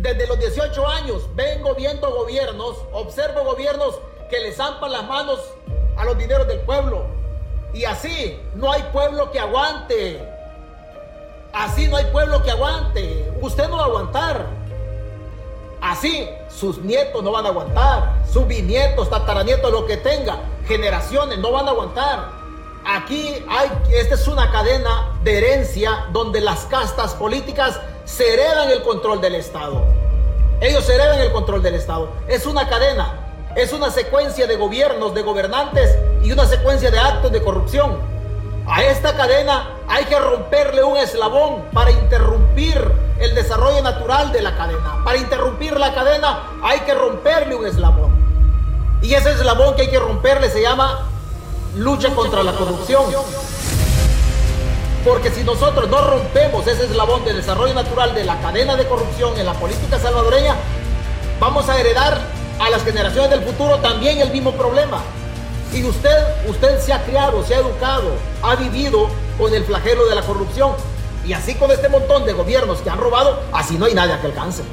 Desde los 18 años vengo viendo gobiernos, observo gobiernos que le zampan las manos a los dineros del pueblo. Y así no hay pueblo que aguante. Así no hay pueblo que aguante. Usted no va a aguantar. Así sus nietos no van a aguantar. Sus bisnietos, tataranietos, lo que tenga, generaciones no van a aguantar. Aquí hay, esta es una cadena de herencia donde las castas políticas se heredan el control del Estado. Ellos heredan el control del Estado. Es una cadena, es una secuencia de gobiernos, de gobernantes y una secuencia de actos de corrupción. A esta cadena hay que romperle un eslabón para interrumpir el desarrollo natural de la cadena. Para interrumpir la cadena hay que romperle un eslabón. Y ese eslabón que hay que romperle se llama lucha contra la corrupción. Porque si nosotros no rompemos ese eslabón de desarrollo natural de la cadena de corrupción en la política salvadoreña, vamos a heredar a las generaciones del futuro también el mismo problema. Y usted, usted se ha criado, se ha educado, ha vivido con el flagelo de la corrupción. Y así con este montón de gobiernos que han robado, así no hay nadie que alcance.